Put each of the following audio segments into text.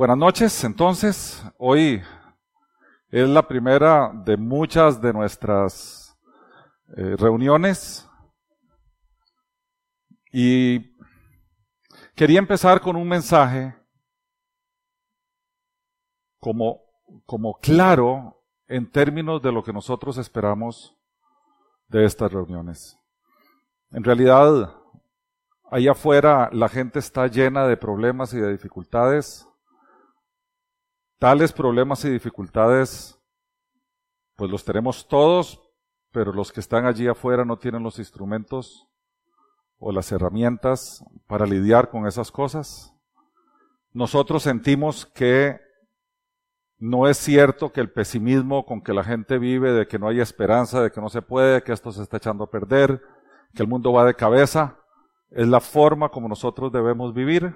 Buenas noches, entonces, hoy es la primera de muchas de nuestras eh, reuniones y quería empezar con un mensaje como, como claro en términos de lo que nosotros esperamos de estas reuniones. En realidad, ahí afuera la gente está llena de problemas y de dificultades. Tales problemas y dificultades, pues los tenemos todos, pero los que están allí afuera no tienen los instrumentos o las herramientas para lidiar con esas cosas. Nosotros sentimos que no es cierto que el pesimismo con que la gente vive, de que no hay esperanza, de que no se puede, que esto se está echando a perder, que el mundo va de cabeza, es la forma como nosotros debemos vivir,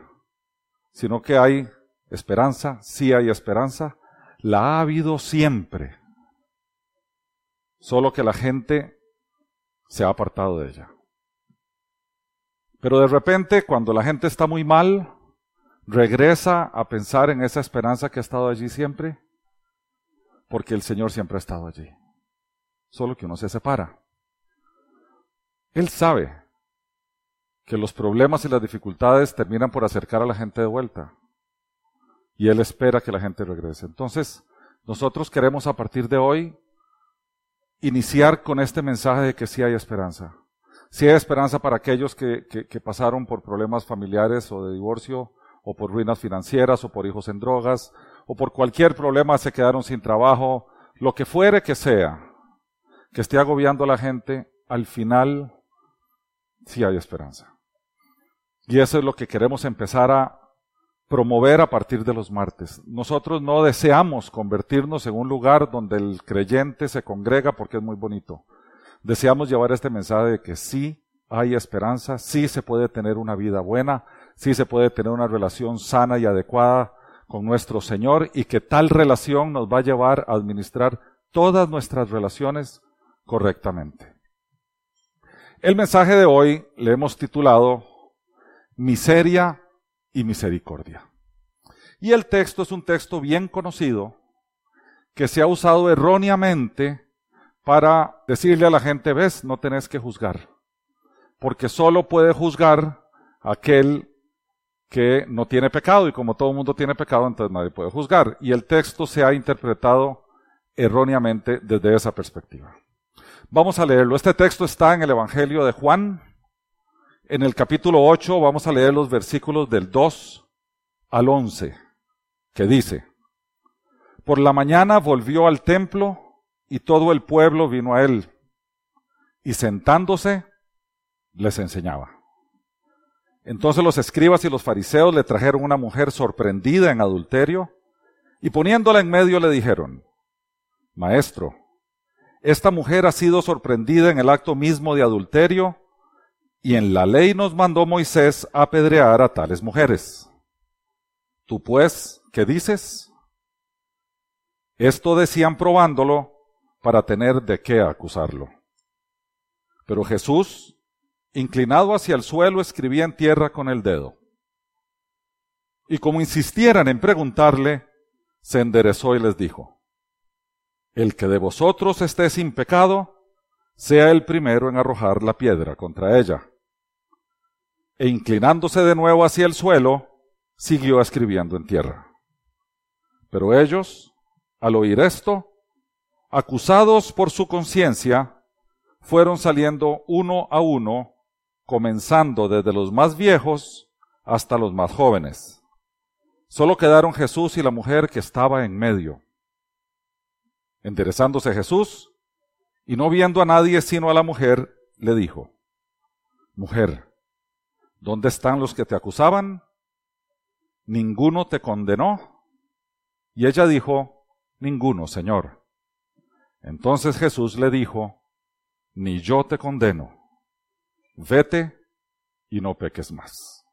sino que hay esperanza, sí hay esperanza, la ha habido siempre, solo que la gente se ha apartado de ella. Pero de repente, cuando la gente está muy mal, regresa a pensar en esa esperanza que ha estado allí siempre, porque el Señor siempre ha estado allí. Solo que uno se separa. Él sabe que los problemas y las dificultades terminan por acercar a la gente de vuelta. Y Él espera que la gente regrese. Entonces, nosotros queremos a partir de hoy iniciar con este mensaje de que sí hay esperanza. Sí hay esperanza para aquellos que, que pasaron por problemas familiares o de divorcio o por ruinas financieras, o por hijos en drogas, o por cualquier problema se quedaron sin trabajo, lo que fuere que sea, que esté agobiando a la gente, al final sí hay esperanza. Y eso es lo que queremos empezar a promover a partir de los martes. Nosotros no deseamos convertirnos en un lugar donde el creyente se congrega porque es muy bonito. Deseamos llevar este mensaje de que sí hay esperanza, sí se puede tener una vida buena, sí se puede tener una relación sana y adecuada con nuestro Señor y que tal relación nos va a llevar a administrar todas nuestras relaciones correctamente. El mensaje de hoy le hemos titulado Miseria y Misericordia. Y el texto es un texto bien conocido que se ha usado erróneamente para decirle a la gente, ves, no tenés que juzgar, porque solo puede juzgar aquel que no tiene pecado y como todo el mundo tiene pecado, entonces nadie puede juzgar. Y el texto se ha interpretado erróneamente desde esa perspectiva. Vamos a leerlo. Este texto está en el Evangelio de Juan. En el capítulo 8 vamos a leer los versículos del 2 al 11, que dice, Por la mañana volvió al templo y todo el pueblo vino a él, y sentándose les enseñaba. Entonces los escribas y los fariseos le trajeron una mujer sorprendida en adulterio y poniéndola en medio le dijeron, Maestro, esta mujer ha sido sorprendida en el acto mismo de adulterio y en la ley nos mandó Moisés apedrear a tales mujeres. Tú pues, ¿qué dices? Esto decían probándolo para tener de qué acusarlo. Pero Jesús, inclinado hacia el suelo, escribía en tierra con el dedo. Y como insistieran en preguntarle, se enderezó y les dijo, El que de vosotros esté sin pecado, sea el primero en arrojar la piedra contra ella. E inclinándose de nuevo hacia el suelo, siguió escribiendo en tierra. Pero ellos, al oír esto, acusados por su conciencia, fueron saliendo uno a uno comenzando desde los más viejos hasta los más jóvenes. Solo quedaron Jesús y la mujer que estaba en medio. Enderezándose Jesús, y no viendo a nadie sino a la mujer, le dijo, Mujer, ¿dónde están los que te acusaban? ¿Ninguno te condenó? Y ella dijo, Ninguno, Señor. Entonces Jesús le dijo, Ni yo te condeno vete y no peques más.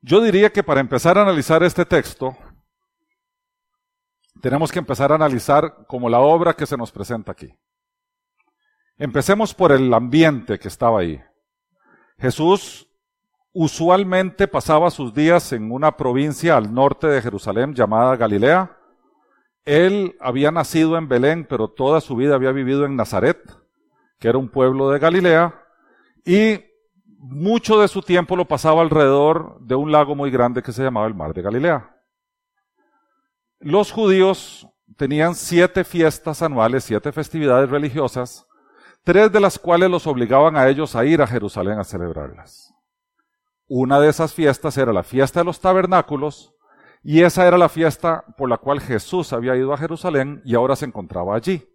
Yo diría que para empezar a analizar este texto, tenemos que empezar a analizar como la obra que se nos presenta aquí. Empecemos por el ambiente que estaba ahí. Jesús usualmente pasaba sus días en una provincia al norte de Jerusalén llamada Galilea. Él había nacido en Belén, pero toda su vida había vivido en Nazaret, que era un pueblo de Galilea, y mucho de su tiempo lo pasaba alrededor de un lago muy grande que se llamaba el Mar de Galilea. Los judíos tenían siete fiestas anuales, siete festividades religiosas, tres de las cuales los obligaban a ellos a ir a Jerusalén a celebrarlas. Una de esas fiestas era la fiesta de los tabernáculos, y esa era la fiesta por la cual Jesús había ido a Jerusalén y ahora se encontraba allí.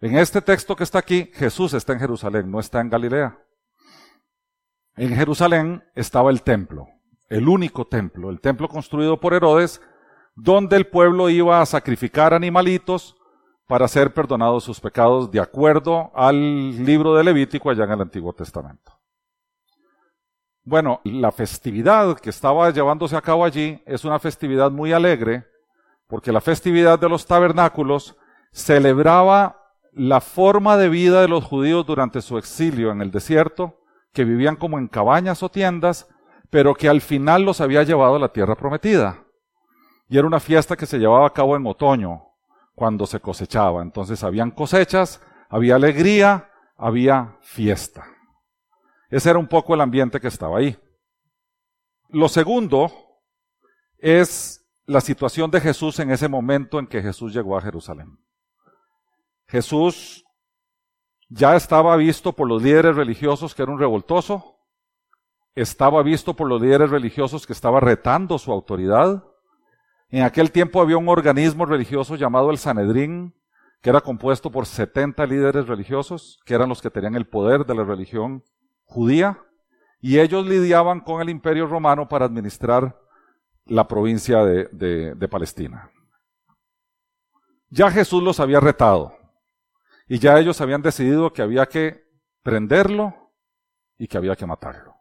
En este texto que está aquí, Jesús está en Jerusalén, no está en Galilea. En Jerusalén estaba el templo, el único templo, el templo construido por Herodes, donde el pueblo iba a sacrificar animalitos para ser perdonados sus pecados de acuerdo al libro de Levítico allá en el Antiguo Testamento. Bueno, la festividad que estaba llevándose a cabo allí es una festividad muy alegre, porque la festividad de los tabernáculos celebraba la forma de vida de los judíos durante su exilio en el desierto, que vivían como en cabañas o tiendas, pero que al final los había llevado a la tierra prometida. Y era una fiesta que se llevaba a cabo en otoño, cuando se cosechaba. Entonces habían cosechas, había alegría, había fiesta. Ese era un poco el ambiente que estaba ahí. Lo segundo es la situación de Jesús en ese momento en que Jesús llegó a Jerusalén. Jesús ya estaba visto por los líderes religiosos que era un revoltoso, estaba visto por los líderes religiosos que estaba retando su autoridad, en aquel tiempo había un organismo religioso llamado el Sanedrín, que era compuesto por 70 líderes religiosos, que eran los que tenían el poder de la religión judía, y ellos lidiaban con el imperio romano para administrar la provincia de, de Palestina. Ya Jesús los había retado, y ya ellos habían decidido que había que prenderlo y que había que matarlo.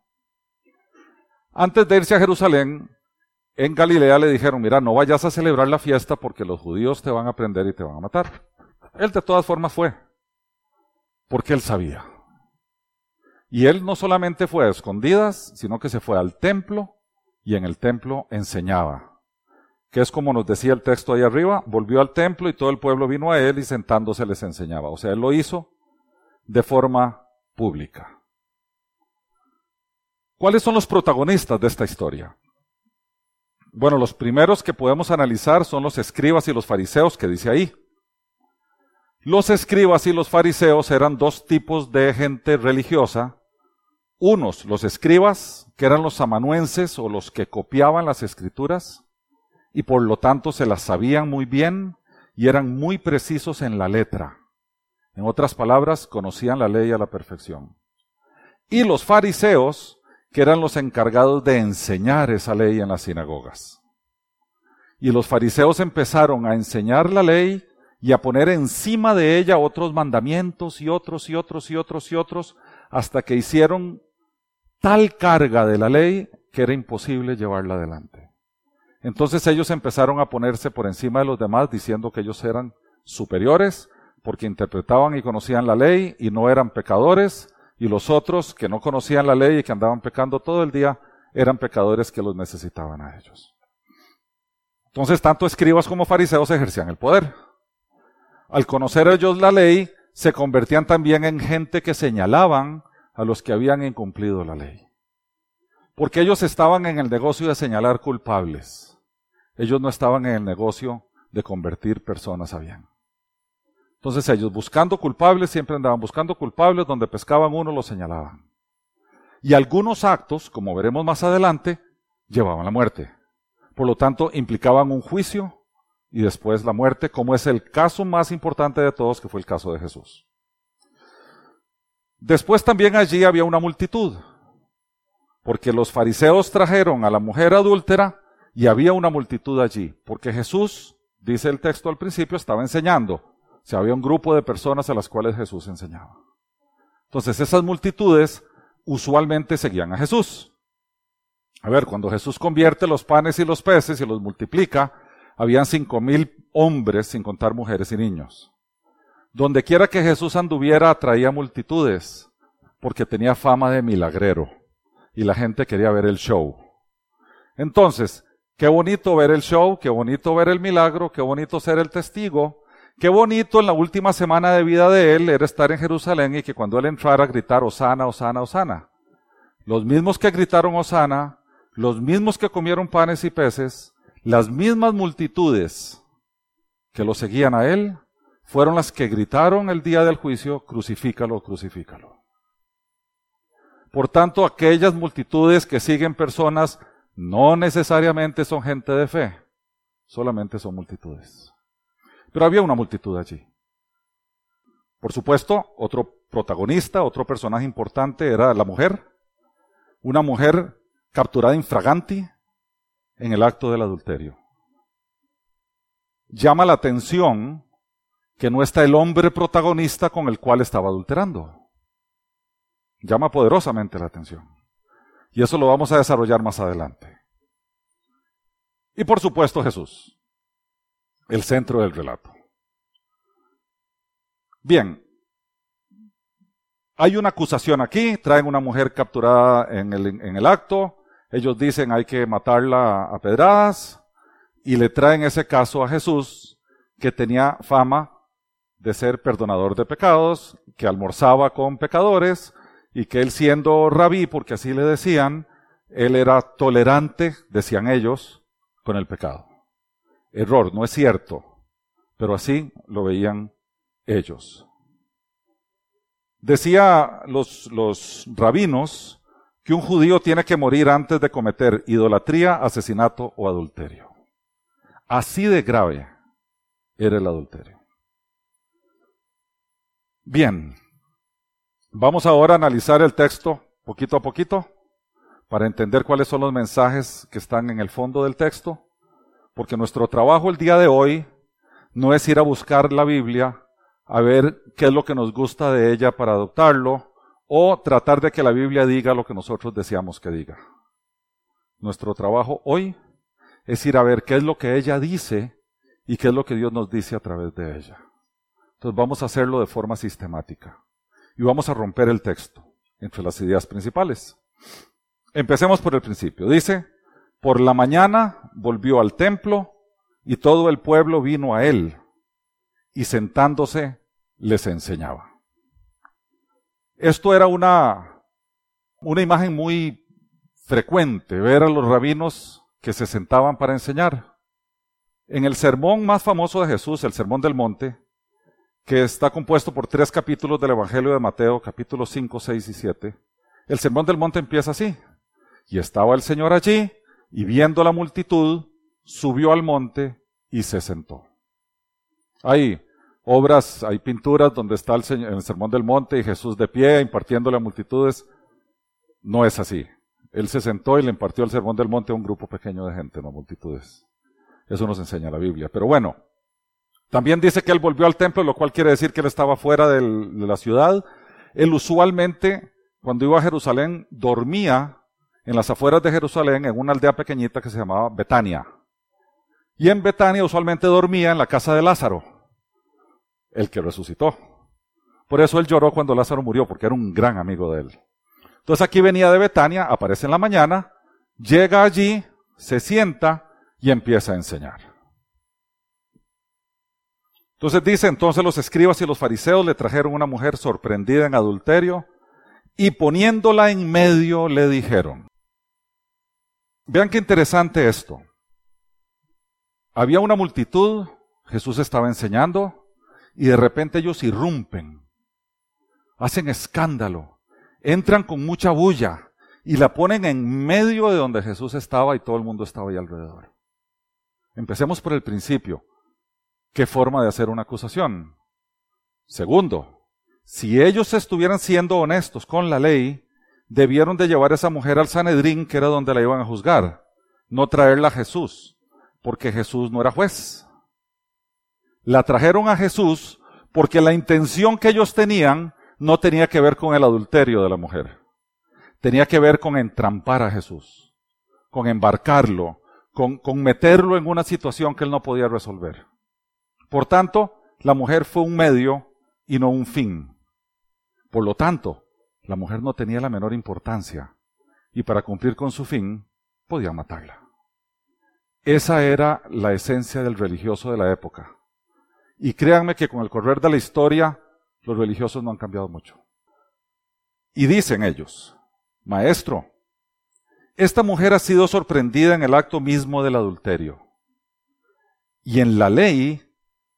Antes de irse a Jerusalén, en Galilea le dijeron, mira, no vayas a celebrar la fiesta porque los judíos te van a prender y te van a matar. Él de todas formas fue, porque él sabía. Y él no solamente fue a escondidas, sino que se fue al templo y en el templo enseñaba. Que es como nos decía el texto ahí arriba, volvió al templo y todo el pueblo vino a él y sentándose les enseñaba. O sea, él lo hizo de forma pública. ¿Cuáles son los protagonistas de esta historia? Bueno, los primeros que podemos analizar son los escribas y los fariseos que dice ahí. Los escribas y los fariseos eran dos tipos de gente religiosa. Unos, los escribas, que eran los amanuenses o los que copiaban las escrituras y por lo tanto se las sabían muy bien y eran muy precisos en la letra. En otras palabras, conocían la ley a la perfección. Y los fariseos, que eran los encargados de enseñar esa ley en las sinagogas. Y los fariseos empezaron a enseñar la ley y a poner encima de ella otros mandamientos y otros y otros y otros y otros, hasta que hicieron tal carga de la ley que era imposible llevarla adelante. Entonces ellos empezaron a ponerse por encima de los demás diciendo que ellos eran superiores porque interpretaban y conocían la ley y no eran pecadores y los otros que no conocían la ley y que andaban pecando todo el día eran pecadores que los necesitaban a ellos. Entonces, tanto escribas como fariseos ejercían el poder. Al conocer ellos la ley, se convertían también en gente que señalaban a los que habían incumplido la ley. Porque ellos estaban en el negocio de señalar culpables. Ellos no estaban en el negocio de convertir personas a bien. Entonces ellos buscando culpables, siempre andaban buscando culpables, donde pescaban uno lo señalaban. Y algunos actos, como veremos más adelante, llevaban la muerte. Por lo tanto, implicaban un juicio y después la muerte, como es el caso más importante de todos, que fue el caso de Jesús. Después también allí había una multitud, porque los fariseos trajeron a la mujer adúltera y había una multitud allí, porque Jesús, dice el texto al principio, estaba enseñando si había un grupo de personas a las cuales Jesús enseñaba. Entonces esas multitudes usualmente seguían a Jesús. A ver, cuando Jesús convierte los panes y los peces y los multiplica, habían cinco mil hombres, sin contar mujeres y niños. Donde quiera que Jesús anduviera, atraía multitudes, porque tenía fama de milagrero. y la gente quería ver el show. Entonces, qué bonito ver el show, qué bonito ver el milagro, qué bonito ser el testigo, qué bonito en la última semana de vida de él era estar en Jerusalén y que cuando él entrara gritar Osana, Osana, Osana. Los mismos que gritaron Osana, los mismos que comieron panes y peces, las mismas multitudes que lo seguían a él, fueron las que gritaron el día del juicio, crucifícalo, crucifícalo. Por tanto, aquellas multitudes que siguen personas no necesariamente son gente de fe, solamente son multitudes. Pero había una multitud allí. Por supuesto, otro protagonista, otro personaje importante era la mujer, una mujer capturada infraganti en el acto del adulterio. Llama la atención que no está el hombre protagonista con el cual estaba adulterando. Llama poderosamente la atención. Y eso lo vamos a desarrollar más adelante. Y por supuesto Jesús, el centro del relato. Bien, hay una acusación aquí, traen una mujer capturada en el, acto, ellos dicen hay que matarla a pedradas y le traen ese caso a Jesús que tenía fama de ser perdonador de pecados, que almorzaba con pecadores y que él siendo rabí, porque así le decían, él era tolerante, decían ellos, con el pecado. Error, no es cierto, pero así lo veían ellos. Decía los, los rabinos que un judío tiene que morir antes de cometer idolatría, asesinato o adulterio. Así de grave era el adulterio. Bien, vamos ahora a analizar el texto poquito a poquito para entender cuáles son los mensajes que están en el fondo del texto, porque nuestro trabajo el día de hoy no es ir a buscar la Biblia, a ver qué es lo que nos gusta de ella para adoptarlo, o tratar de que la Biblia diga lo que nosotros deseamos que diga. Nuestro trabajo hoy es ir a ver qué es lo que ella dice y qué es lo que Dios nos dice a través de ella. Entonces vamos a hacerlo de forma sistemática y vamos a romper el texto entre las ideas principales. Empecemos por el principio. Dice, por la mañana volvió al templo y todo el pueblo vino a él y sentándose les enseñaba. Esto era una, una imagen muy frecuente, ver a los rabinos que se sentaban para enseñar. En el sermón más famoso de Jesús, el Sermón del Monte, que está compuesto por tres capítulos del Evangelio de Mateo, capítulos 5, 6 y 7. El Sermón del Monte empieza así. Y estaba el Señor allí, y viendo la multitud, subió al monte y se sentó. Hay obras, hay pinturas donde está el, Señor, el Sermón del Monte y Jesús de pie impartiéndole a multitudes. No es así. Él se sentó y le impartió el Sermón del Monte a un grupo pequeño de gente, no multitudes. Eso nos enseña la Biblia. Pero bueno, también dice que él volvió al templo, lo cual quiere decir que él estaba fuera de la ciudad. Él usualmente, cuando iba a Jerusalén, dormía en las afueras de Jerusalén, en una aldea pequeñita que se llamaba Betania. Y en Betania usualmente dormía en la casa de Lázaro, el que resucitó. Por eso él lloró cuando Lázaro murió, porque era un gran amigo de él. Entonces aquí venía de Betania, aparece en la mañana, llega allí, se sienta y empieza a enseñar. Entonces dice, entonces los escribas y los fariseos le trajeron una mujer sorprendida en adulterio y poniéndola en medio le dijeron, vean qué interesante esto. Había una multitud, Jesús estaba enseñando y de repente ellos irrumpen, hacen escándalo, entran con mucha bulla y la ponen en medio de donde Jesús estaba y todo el mundo estaba ahí alrededor. Empecemos por el principio. ¿Qué forma de hacer una acusación? Segundo, si ellos estuvieran siendo honestos con la ley, debieron de llevar a esa mujer al Sanedrín, que era donde la iban a juzgar, no traerla a Jesús, porque Jesús no era juez. La trajeron a Jesús porque la intención que ellos tenían no tenía que ver con el adulterio de la mujer. Tenía que ver con entrampar a Jesús, con embarcarlo, con, con meterlo en una situación que él no podía resolver. Por tanto, la mujer fue un medio y no un fin. Por lo tanto, la mujer no tenía la menor importancia. y para cumplir con su fin podían matarla. Esa era la esencia del religioso de la época. Y créanme que con el correr de la historia, los religiosos no han cambiado mucho. Y dicen ellos, Maestro, esta mujer ha sido sorprendida en el acto mismo del adulterio. Y en la ley,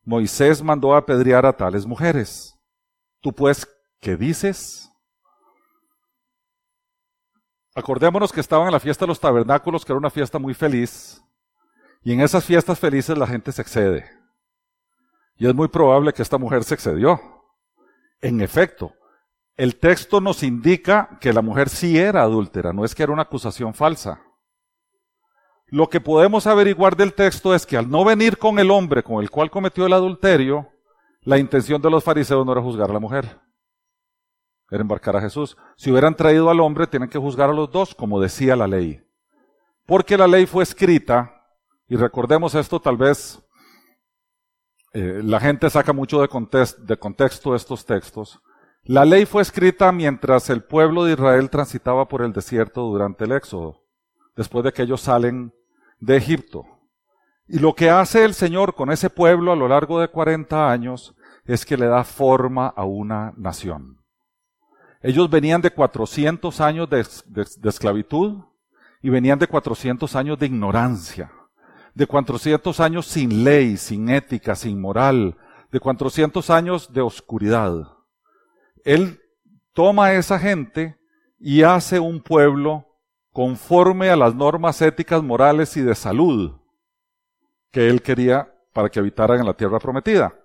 Moisés mandó apedrear a tales mujeres. ¿Tú pues qué dices? Acordémonos que estaban en la fiesta de los tabernáculos, que era una fiesta muy feliz, y en esas fiestas felices la gente se excede. Y es muy probable que esta mujer se excedió. En efecto, el texto nos indica que la mujer sí era adúltera, no es que era una acusación falsa. Lo que podemos averiguar del texto es que al no venir con el hombre con el cual cometió el adulterio, la intención de los fariseos no era juzgar a la mujer, era embarcar a Jesús. Si hubieran traído al hombre, tienen que juzgar a los dos, como decía la ley. Porque la ley fue escrita, y recordemos esto tal vez, eh, la gente saca mucho de, de contexto estos textos. La ley fue escrita mientras el pueblo de Israel transitaba por el desierto durante el éxodo, después de que ellos salen de Egipto. Y lo que hace el Señor con ese pueblo a lo largo de 40 años es que le da forma a una nación. Ellos venían de 400 años de, esclavitud y venían de 400 años de ignorancia, de 400 años sin ley, sin ética, sin moral, de 400 años de oscuridad. Él toma a esa gente y hace un pueblo conforme a las normas éticas, morales y de salud que él quería para que habitaran en la tierra prometida.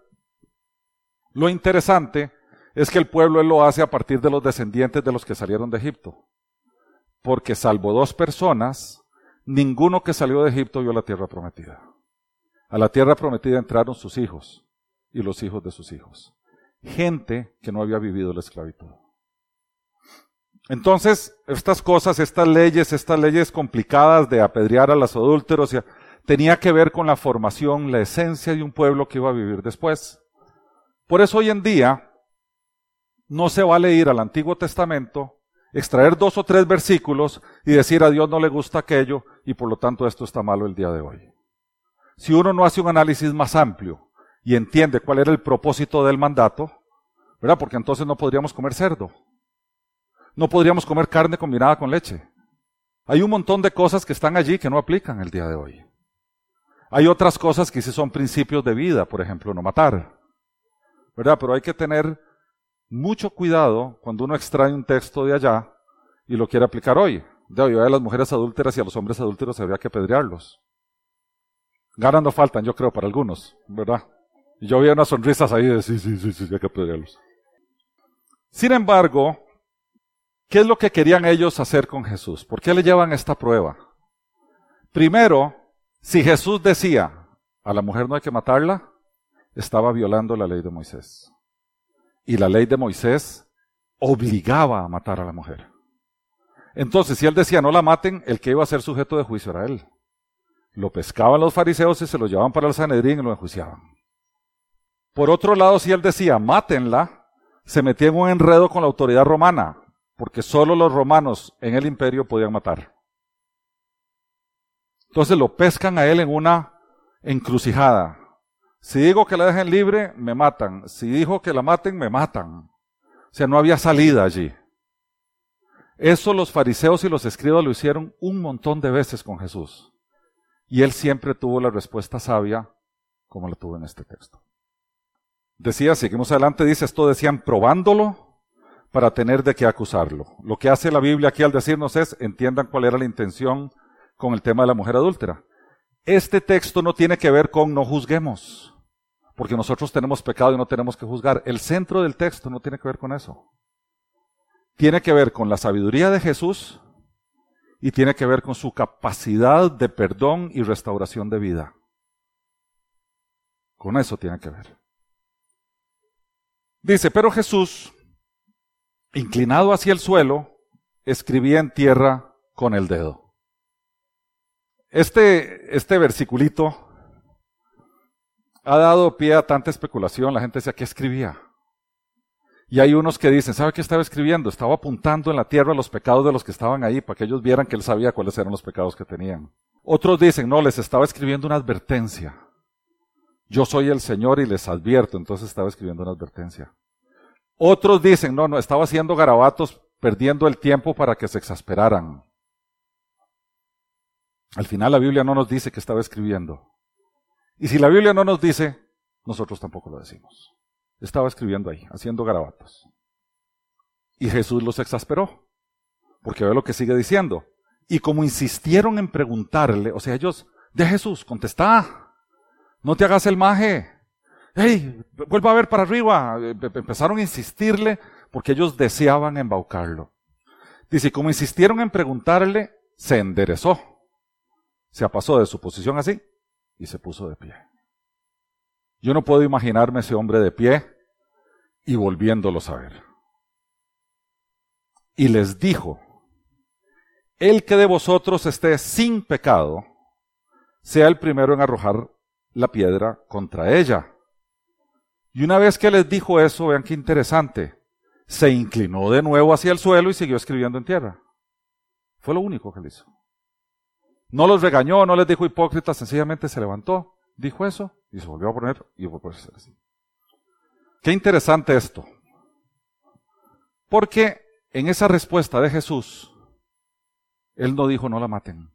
Lo interesante es que el pueblo él lo hace a partir de los descendientes de los que salieron de Egipto. Porque salvo dos personas, ninguno que salió de Egipto vio la tierra prometida. A la tierra prometida entraron sus hijos y los hijos de sus hijos. Gente que no había vivido la esclavitud. Entonces, estas cosas, estas leyes, estas leyes complicadas de apedrear a los adúlteros, tenía que ver con la formación, la esencia de un pueblo que iba a vivir después. Por eso hoy en día no se vale ir al Antiguo Testamento, extraer dos o tres versículos y decir a Dios no le gusta aquello y por lo tanto esto está malo el día de hoy. Si uno no hace un análisis más amplio y entiende cuál era el propósito del mandato, ¿verdad? Porque entonces no podríamos comer cerdo no podríamos comer carne combinada con leche. Hay un montón de cosas que están allí que no aplican el día de hoy. Hay otras cosas que sí son principios de vida, por ejemplo, no matar. ¿Verdad? Pero hay que tener mucho cuidado cuando uno extrae un texto de allá y lo quiere aplicar hoy. De hoy, a las mujeres adúlteras y a los hombres adúlteros habría que apedrearlos. Ganas no faltan, yo creo, para algunos, ¿verdad? Y yo vi unas sonrisas ahí de sí, sí, sí, sí, hay que apedrearlos. Sin embargo, ¿Qué es lo que querían ellos hacer con Jesús? ¿Por qué le llevan esta prueba? Primero, si Jesús decía, a la mujer no hay que matarla, estaba violando la ley de Moisés. Y la ley de Moisés obligaba a matar a la mujer. Entonces, si él decía no la maten, el que iba a ser sujeto de juicio era él. Lo pescaban los fariseos y se lo llevaban para el Sanedrín y lo enjuiciaban. Por otro lado, si él decía mátenla, se metía en un enredo con la autoridad romana porque solo los romanos en el imperio podían matar. Entonces lo pescan a él en una encrucijada. Si digo que la dejen libre, me matan. Si dijo que la maten, me matan. O sea, no había salida allí. Eso los fariseos y los escribas lo hicieron un montón de veces con Jesús. Y él siempre tuvo la respuesta sabia, como la tuvo en este texto. Decía, seguimos adelante, dice, esto decían probándolo para tener de qué acusarlo. Lo que hace la Biblia aquí al decirnos es, entiendan cuál era la intención con el tema de la mujer adúltera. Este texto no tiene que ver con no juzguemos, porque nosotros tenemos pecado y no tenemos que juzgar. El centro del texto no tiene que ver con eso. Tiene que ver con la sabiduría de Jesús y tiene que ver con su capacidad de perdón y restauración de vida. Con eso tiene que ver. Dice, pero Jesús, inclinado hacia el suelo, escribía en tierra con el dedo. Este, este versiculito ha dado pie a tanta especulación. La gente decía, ¿qué escribía? Y hay unos que dicen, ¿sabe qué estaba escribiendo? Estaba apuntando en la tierra los pecados de los que estaban ahí para que ellos vieran que él sabía cuáles eran los pecados que tenían. Otros dicen, no, les estaba escribiendo una advertencia. Yo soy el Señor y les advierto, entonces estaba escribiendo una advertencia. Otros dicen, no, no, estaba haciendo garabatos perdiendo el tiempo para que se exasperaran. Al final la Biblia no nos dice que estaba escribiendo. Y si la Biblia no nos dice, nosotros tampoco lo decimos. Estaba escribiendo ahí, haciendo garabatos. Y Jesús los exasperó, porque ve lo que sigue diciendo. Y como insistieron en preguntarle, o sea, ellos, de Jesús, contestá, no te hagas el maje, hey, vuelva a ver para arriba. Eh, empezaron a insistirle porque ellos deseaban embaucarlo. Dice, como insistieron en preguntarle, se enderezó. Se apasó de su posición así y se puso de pie. Yo no puedo imaginarme ese hombre de pie y volviéndolo a ver. Y les dijo, el que de vosotros esté sin pecado, sea el primero en arrojar la piedra contra ella. Y una vez que les dijo eso, vean qué interesante, se inclinó de nuevo hacia el suelo y siguió escribiendo en tierra. Fue lo único que le hizo. No los regañó, no les dijo hipócritas, sencillamente se levantó, dijo eso y se volvió a poner y volvió a hacer así. Qué interesante esto. Porque en esa respuesta de Jesús, Él no dijo no la maten.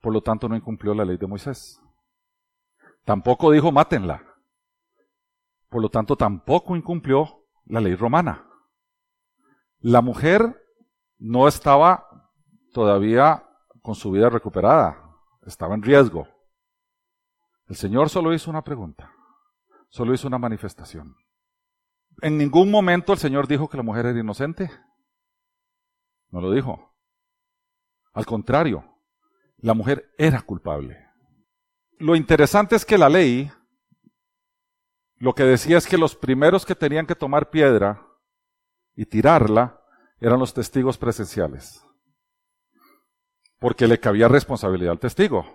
Por lo tanto, no incumplió la ley de Moisés. Tampoco dijo mátenla. Por lo tanto, tampoco incumplió la ley romana. La mujer no estaba todavía con su vida recuperada, estaba en riesgo. El Señor solo hizo una pregunta, solo hizo una manifestación. En ningún momento el Señor dijo que la mujer era inocente. No lo dijo. Al contrario, la mujer era culpable. Lo interesante es que la ley lo que decía es que los primeros que tenían que tomar piedra y tirarla eran los testigos presenciales porque le cabía responsabilidad al testigo.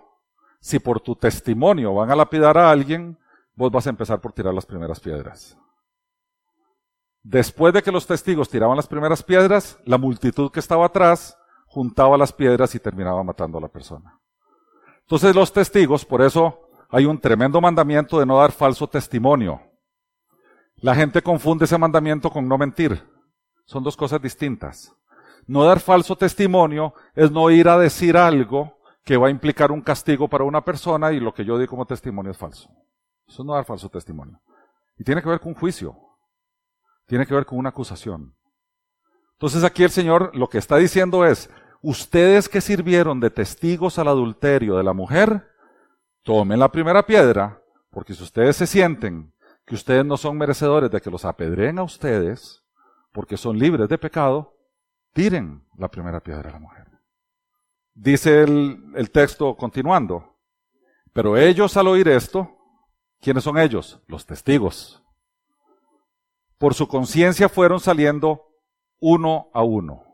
Si por tu testimonio van a lapidar a alguien, vos vas a empezar por tirar las primeras piedras. Después de que los testigos tiraban las primeras piedras, la multitud que estaba atrás juntaba las piedras y terminaba matando a la persona. Entonces los testigos, por eso hay un tremendo mandamiento de no dar falso testimonio. La gente confunde ese mandamiento con no mentir. Son dos cosas distintas. No dar falso testimonio es no ir a decir algo que va a implicar un castigo para una persona y lo que yo digo como testimonio es falso. Eso es no dar falso testimonio. Y tiene que ver con juicio. Tiene que ver con una acusación. Entonces aquí el Señor lo que está diciendo es, ustedes que sirvieron de testigos al adulterio de la mujer, tomen la primera piedra, porque si ustedes se sienten que ustedes no son merecedores de que los apedreen a ustedes, porque son libres de pecado, tiren la primera piedra a la mujer. Dice el, el texto continuando, pero ellos al oír esto, ¿quiénes son ellos? Los testigos. Por su conciencia fueron saliendo uno a uno,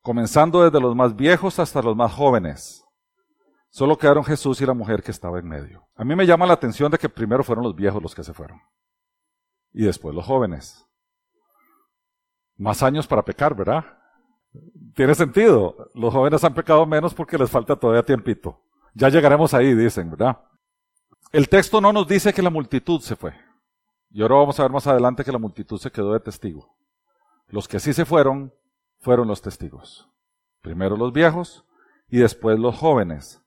comenzando desde los más viejos hasta los más jóvenes. Solo quedaron Jesús y la mujer que estaba en medio. A mí me llama la atención de que primero fueron los viejos los que se fueron y después los jóvenes más años para pecar, ¿verdad? Tiene sentido. Los jóvenes han pecado menos porque les falta todavía tiempito. Ya llegaremos ahí, dicen, ¿verdad? El texto no nos dice que la multitud se fue. Y ahora vamos a ver más adelante que la multitud se quedó de testigo. Los que sí se fueron fueron los testigos. Primero los viejos y después los jóvenes.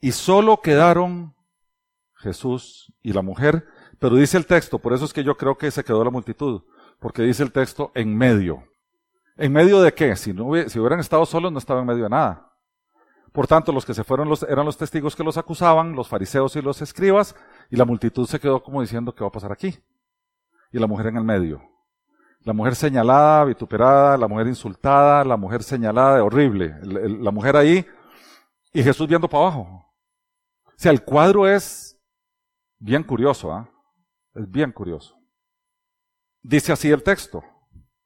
Y solo quedaron Jesús y la mujer. Pero dice el texto, por eso es que yo creo que se quedó la multitud porque dice el texto en medio. ¿En medio de qué? Si, no hubieran estado solos no estaban en medio de nada. Por tanto, los que se fueron los, eran los testigos que los acusaban, los fariseos y los escribas, y la multitud se quedó como diciendo, ¿qué va a pasar aquí? Y la mujer en el medio. La mujer señalada, vituperada, la mujer insultada, la mujer señalada, horrible. la mujer ahí y Jesús viendo para abajo. O sea, el cuadro es bien curioso, ¿ah? Es bien curioso. Dice así el texto,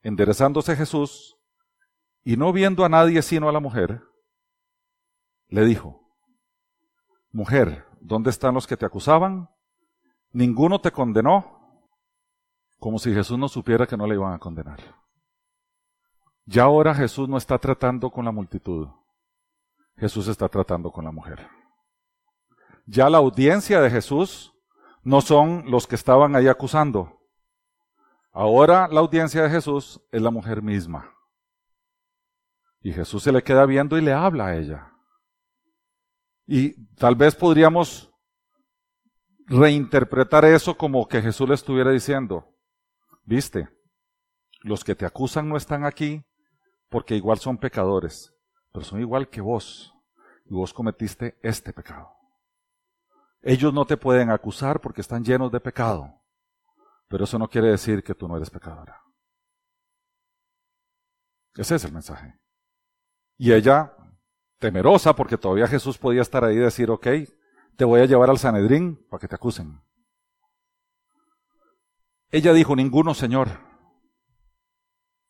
enderezándose Jesús y no viendo a nadie sino a la mujer, le dijo, Mujer, ¿dónde están los que te acusaban? ¿Ninguno te condenó? como si Jesús no supiera que no le iban a condenar. Ya ahora Jesús no está tratando con la multitud, Jesús está tratando con la mujer. Ya la audiencia de Jesús no son los que estaban ahí acusando. Ahora la audiencia de Jesús es la mujer misma. Y Jesús se le queda viendo y le habla a ella. Y tal vez podríamos reinterpretar eso como que Jesús le estuviera diciendo, viste, los que te acusan no están aquí porque igual son pecadores, pero son igual que vos, y vos cometiste este pecado. Ellos no te pueden acusar porque están llenos de pecado, pero eso no quiere decir que tú no eres pecadora. Ese es el mensaje. Y ella temerosa porque todavía Jesús podía estar ahí y decir, ok, te voy a llevar al Sanedrín para que te acusen. Ella dijo, ninguno, Señor.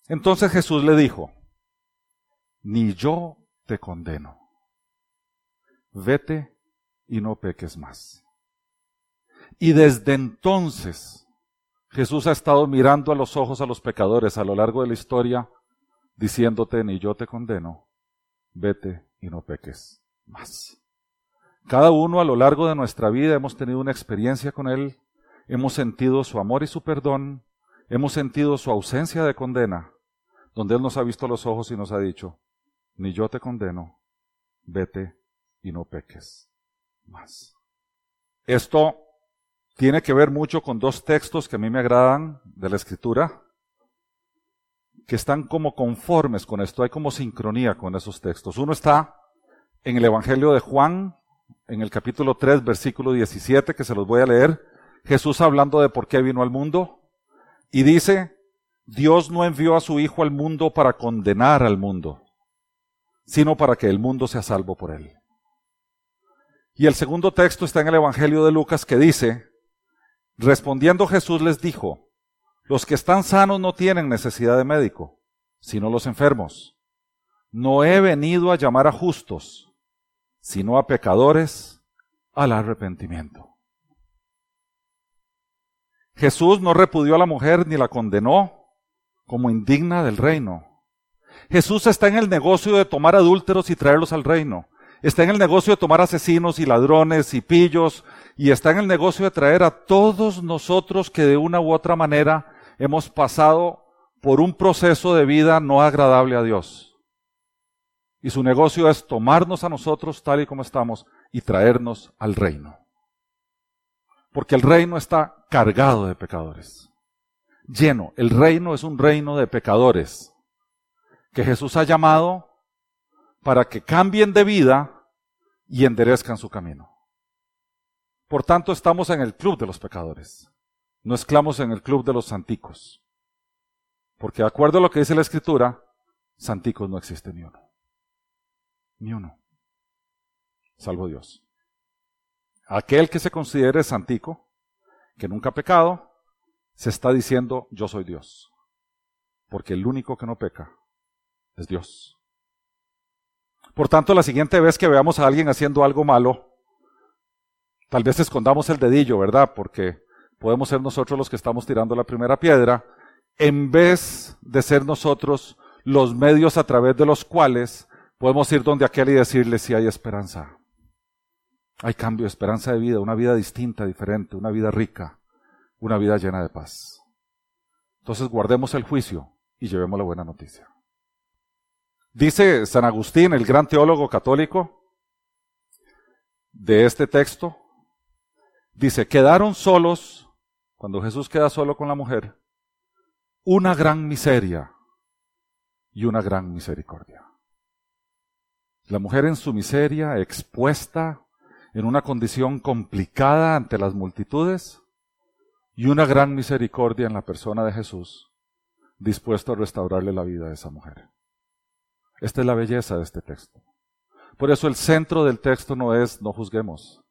Entonces Jesús le dijo, ni yo te condeno. Vete y no peques más. Y desde entonces Jesús ha estado mirando a los ojos a los pecadores a lo largo de la historia, diciéndote, ni yo te condeno, vete y no peques más. Cada uno a lo largo de nuestra vida hemos tenido una experiencia con Él, hemos sentido su amor y su perdón, hemos sentido su ausencia de condena, donde Él nos ha visto los ojos y nos ha dicho, ni yo te condeno, vete y no peques más. Esto tiene que ver mucho con dos textos que a mí me agradan de la Escritura que están como conformes con esto, hay como sincronía con esos textos. Uno está en el Evangelio de Juan, en el capítulo 3, versículo 17, que se los voy a leer, Jesús hablando de por qué vino al mundo, y dice, Dios no envió a su Hijo al mundo para condenar al mundo, sino para que el mundo sea salvo por él. Y el segundo texto está en el Evangelio de Lucas que dice, respondiendo Jesús les dijo, los que están sanos no tienen necesidad de médico, sino los enfermos. No he venido a llamar a justos, sino a pecadores al arrepentimiento. Jesús no repudió a la mujer ni la condenó como indigna del reino. Jesús está en el negocio de tomar adúlteros y traerlos al reino. Está en el negocio de tomar asesinos y ladrones y pillos. Y está en el negocio de traer a todos nosotros que de una u otra manera hemos pasado por un proceso de vida no agradable a Dios. Y su negocio es tomarnos a nosotros tal y como estamos y traernos al reino. Porque el reino está cargado de pecadores. Lleno. El reino es un reino de pecadores que Jesús ha llamado para que cambien de vida y enderezcan su camino. Por tanto, estamos en el club de los pecadores. No esclamos en el club de los santicos. Porque de acuerdo a lo que dice la escritura, santicos no existe ni uno. Ni uno. Salvo Dios. Aquel que se considere santico, que nunca ha pecado, se está diciendo yo soy Dios. Porque el único que no peca es Dios. Por tanto, la siguiente vez que veamos a alguien haciendo algo malo, tal vez escondamos el dedillo, ¿verdad? Porque podemos ser nosotros los que estamos tirando la primera piedra, en vez de ser nosotros los medios a través de los cuales podemos ir donde aquel y decirle si hay esperanza. Hay cambio, esperanza de vida, una vida distinta, diferente, una vida rica, una vida llena de paz. Entonces guardemos el juicio y llevemos la buena noticia. Dice San Agustín, el gran teólogo católico, de este texto, dice, quedaron solos cuando Jesús queda solo con la mujer, una gran miseria y una gran misericordia. La mujer en su miseria, expuesta en una condición complicada ante las multitudes, y una gran misericordia en la persona de Jesús, dispuesto a restaurarle la vida a esa mujer. Esta es la belleza de este texto. Por eso el centro del texto no es no juzguemos.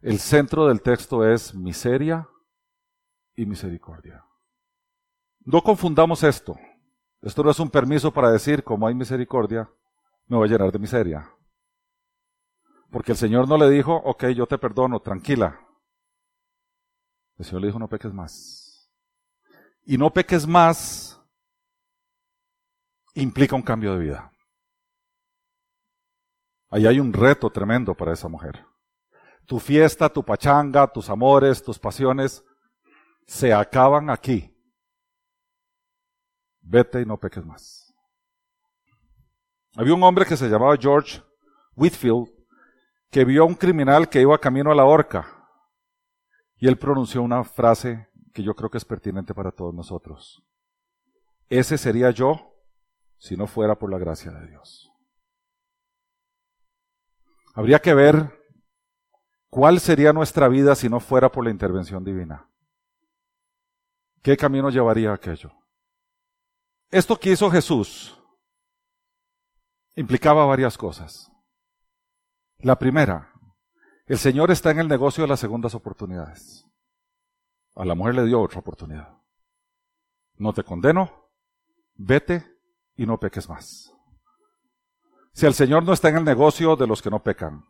El centro del texto es miseria y misericordia. No confundamos esto. Esto no es un permiso para decir, como hay misericordia, me voy a llenar de miseria. Porque el Señor no le dijo, ok, yo te perdono, tranquila. El Señor le dijo, no peques más. y no peques más implica un cambio de vida. Ahí hay un reto tremendo para esa mujer. Tu fiesta, tu pachanga, tus amores, tus pasiones se acaban aquí. Vete y no peques más. Había un hombre que se llamaba George Whitfield que vio a un criminal que iba camino a la horca y él pronunció una frase que yo creo que es pertinente para todos nosotros. Ese sería yo si no fuera por la gracia de Dios. Habría que ver cuál sería nuestra vida si no fuera por la intervención divina. ¿Qué camino llevaría aquello? Esto que hizo Jesús implicaba varias cosas. La primera, el Señor está en el negocio de las segundas oportunidades. A la mujer le dio otra oportunidad. No te condeno, vete y no peques más. Si el Señor no está en el negocio de los que no pecan,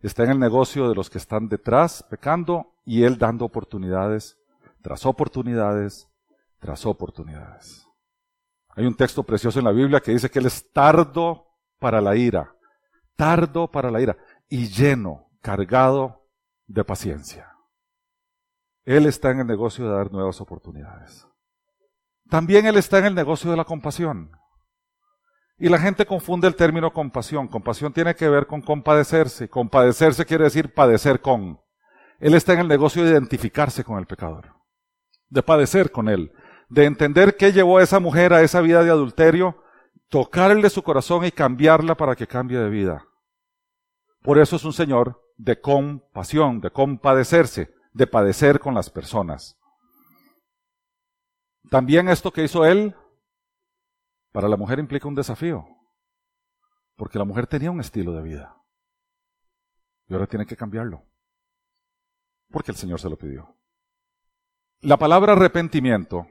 está en el negocio de los que están detrás pecando y Él dando oportunidades tras oportunidades tras oportunidades. Hay un texto precioso en la Biblia que dice que Él es tardo para la ira, tardo para la ira y lleno, cargado de paciencia. Él está en el negocio de dar nuevas oportunidades. También Él está en el negocio de la compasión. Y la gente confunde el término compasión. Compasión tiene que ver con compadecerse. Compadecerse quiere decir padecer con. Él está en el negocio de identificarse con el pecador, de padecer con él, de entender qué llevó a esa mujer a esa vida de adulterio, tocarle su corazón y cambiarla para que cambie de vida. Por eso es un Señor de compasión, de compadecerse, de padecer con las personas. También esto que hizo Él para la mujer implica un desafío, porque la mujer tenía un estilo de vida y ahora tiene que cambiarlo, porque el Señor se lo pidió. La palabra arrepentimiento,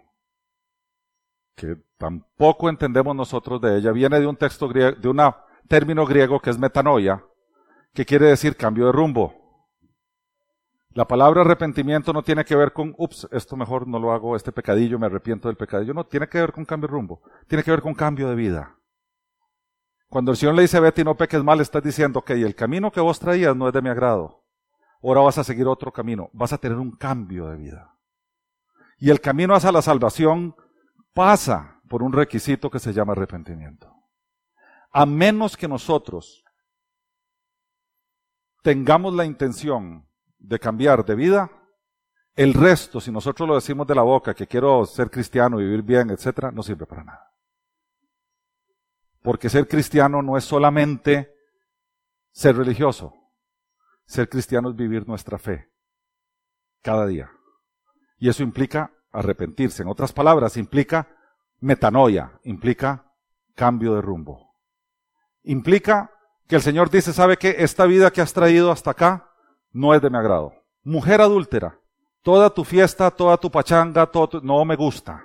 que tampoco entendemos nosotros de ella, viene de un texto griego, de un término griego que es metanoia, que quiere decir cambio de rumbo. La palabra arrepentimiento no tiene que ver con, ups, esto mejor no lo hago, este pecadillo, me arrepiento del pecadillo. No, tiene que ver con cambio de rumbo. Tiene que ver con cambio de vida. Cuando el Señor le dice, vete y no peques mal, estás diciendo, ok, el camino que vos traías no es de mi agrado. Ahora vas a seguir otro camino. Vas a tener un cambio de vida. Y el camino hacia la salvación pasa por un requisito que se llama arrepentimiento. A menos que nosotros tengamos la intención de cambiar de vida, el resto, si nosotros lo decimos de la boca, que quiero ser cristiano, vivir bien, etcétera, no sirve para nada. Porque ser cristiano no es solamente ser religioso. Ser cristiano es vivir nuestra fe cada día. Y eso implica arrepentirse. En otras palabras, implica metanoia, implica cambio de rumbo. Implica que el Señor dice, ¿sabe que esta vida que has traído hasta acá no es de mi agrado. Mujer adúltera, toda tu fiesta, toda tu pachanga, todo no me gusta.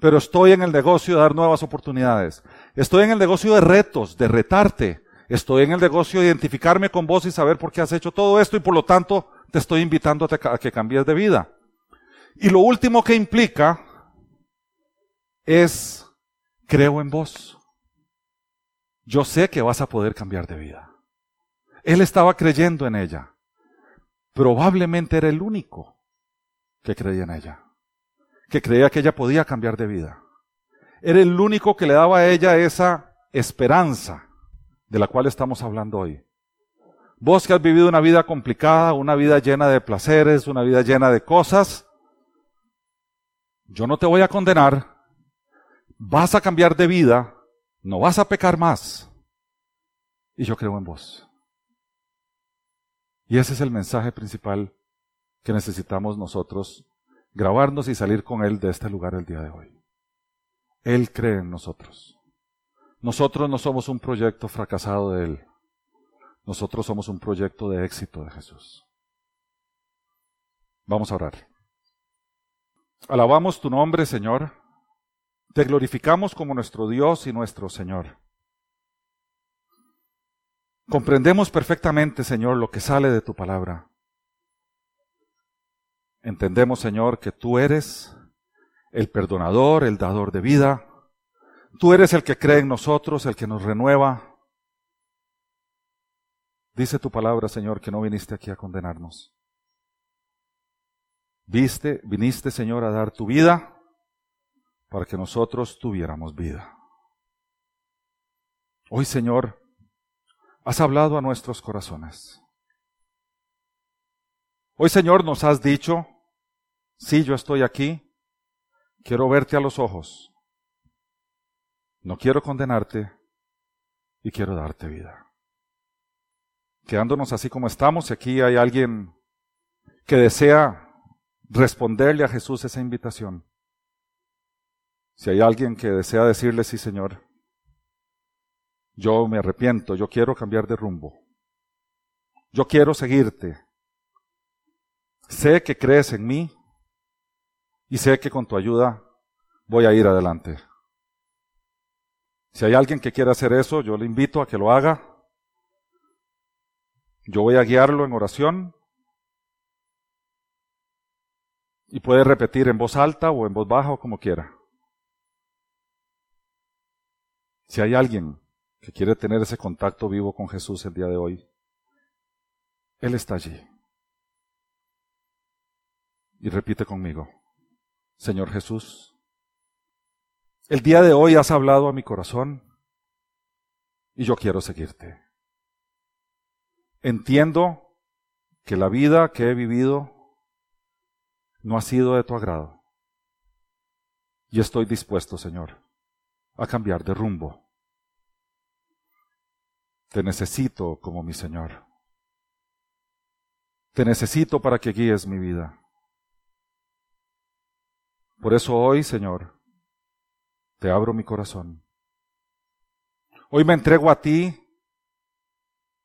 Pero estoy en el negocio de dar nuevas oportunidades. Estoy en el negocio de retos, de retarte. Estoy en el negocio de identificarme con vos y saber por qué has hecho todo esto y por lo tanto te estoy invitando a que cambies de vida. Y lo último que implica es, creo en vos. Yo sé que vas a poder cambiar de vida. Él estaba creyendo en ella. Probablemente era el único que creía en ella, que creía que ella podía cambiar de vida. Era el único que le daba a ella esa esperanza de la cual estamos hablando hoy. Vos que has vivido una vida complicada, una vida llena de placeres, una vida llena de cosas, yo no te voy a condenar, vas a cambiar de vida, no vas a pecar más. Y yo creo en vos. Y ese es el mensaje principal que necesitamos nosotros grabarnos y salir con Él de este lugar el día de hoy. Él cree en nosotros. Nosotros no somos un proyecto fracasado de Él. Nosotros somos un proyecto de éxito de Jesús. Vamos a orar. Alabamos tu nombre, Señor. Te glorificamos como nuestro Dios y nuestro Señor. Comprendemos perfectamente, Señor, lo que sale de tu palabra. Entendemos, Señor, que tú eres el perdonador, el dador de vida. Tú eres el que cree en nosotros, el que nos renueva. Dice tu palabra, Señor, que no viniste aquí a condenarnos. Viste, viniste, Señor, a dar tu vida para que nosotros tuviéramos vida. Hoy, Señor, has hablado a nuestros corazones. Hoy, Señor, nos has dicho, sí, yo estoy aquí, quiero verte a los ojos, no quiero condenarte y quiero darte vida. Quedándonos así como estamos, aquí hay alguien que desea responderle a Jesús esa invitación. Si hay alguien que desea decirle, sí Señor, yo me arrepiento, yo quiero cambiar de rumbo, yo quiero seguirte, sé que crees en mí y sé que con tu ayuda voy a ir adelante. Si hay alguien que quiera hacer eso, yo le invito a que lo haga. Yo voy a guiarlo en oración y puede repetir en voz alta o en voz baja o como quiera. Si hay alguien que quiere tener ese contacto vivo con Jesús el día de hoy, Él está allí. Y repite conmigo, Señor Jesús, el día de hoy has hablado a mi corazón y yo quiero seguirte. Entiendo que la vida que he vivido no ha sido de tu agrado. Y estoy dispuesto, Señor, a cambiar de rumbo. Te necesito como mi Señor. Te necesito para que guíes mi vida. Por eso hoy, Señor, te abro mi corazón. Hoy me entrego a ti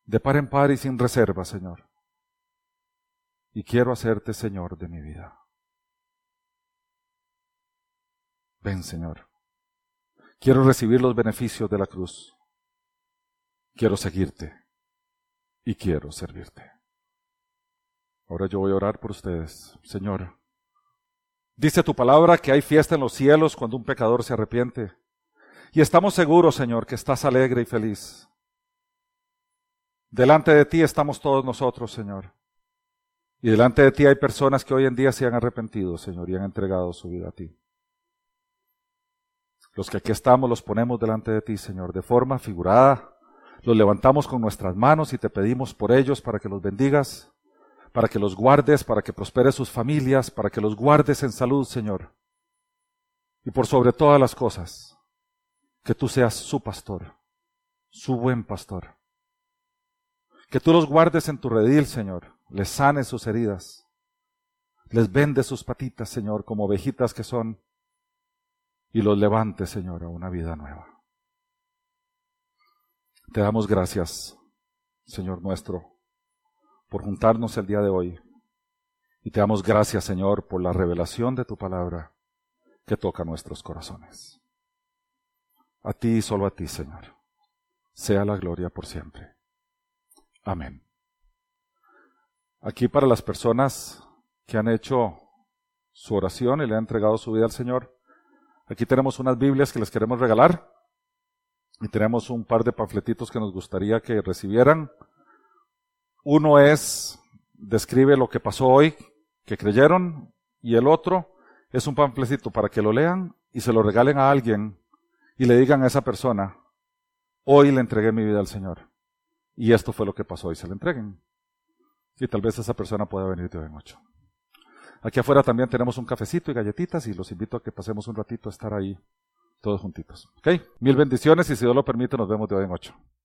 de par en par y sin reserva, Señor. Y quiero hacerte Señor de mi vida. Ven, Señor. Quiero recibir los beneficios de la cruz. Quiero seguirte y quiero servirte. Ahora yo voy a orar por ustedes, Señor. Dice tu palabra que hay fiesta en los cielos cuando un pecador se arrepiente. Y estamos seguros, Señor, que estás alegre y feliz. Delante de ti estamos todos nosotros, Señor. Y delante de ti hay personas que hoy en día se han arrepentido, Señor, y han entregado su vida a ti. Los que aquí estamos los ponemos delante de ti, Señor, de forma figurada. Los levantamos con nuestras manos y te pedimos por ellos para que los bendigas para que los guardes, para que prospere sus familias, para que los guardes en salud, Señor. Y por sobre todas las cosas, que tú seas su pastor, su buen pastor. Que tú los guardes en tu redil, Señor, les sanes sus heridas, les vende sus patitas, Señor, como ovejitas que son, y los levantes, Señor, a una vida nueva. Te damos gracias, Señor nuestro, por juntarnos el día de hoy. Y te damos gracias, Señor, por la revelación de tu palabra que toca nuestros corazones. A ti y solo a ti, Señor, sea la gloria por siempre. Amén. Aquí para las personas que han hecho su oración y le han entregado su vida al Señor, aquí tenemos unas Biblias que les queremos regalar y tenemos un par de panfletitos que nos gustaría que recibieran. Uno es, describe lo que pasó hoy, que creyeron, y el otro es un panflecito para que lo lean y se lo regalen a alguien y le digan a esa persona, hoy le entregué mi vida al Señor. Y esto fue lo que pasó y se le entreguen. Y tal vez esa persona pueda venir de hoy en ocho. Aquí afuera también tenemos un cafecito y galletitas y los invito a que pasemos un ratito a estar ahí todos juntitos. ¿Ok? Mil bendiciones y si Dios lo permite nos vemos de hoy en ocho.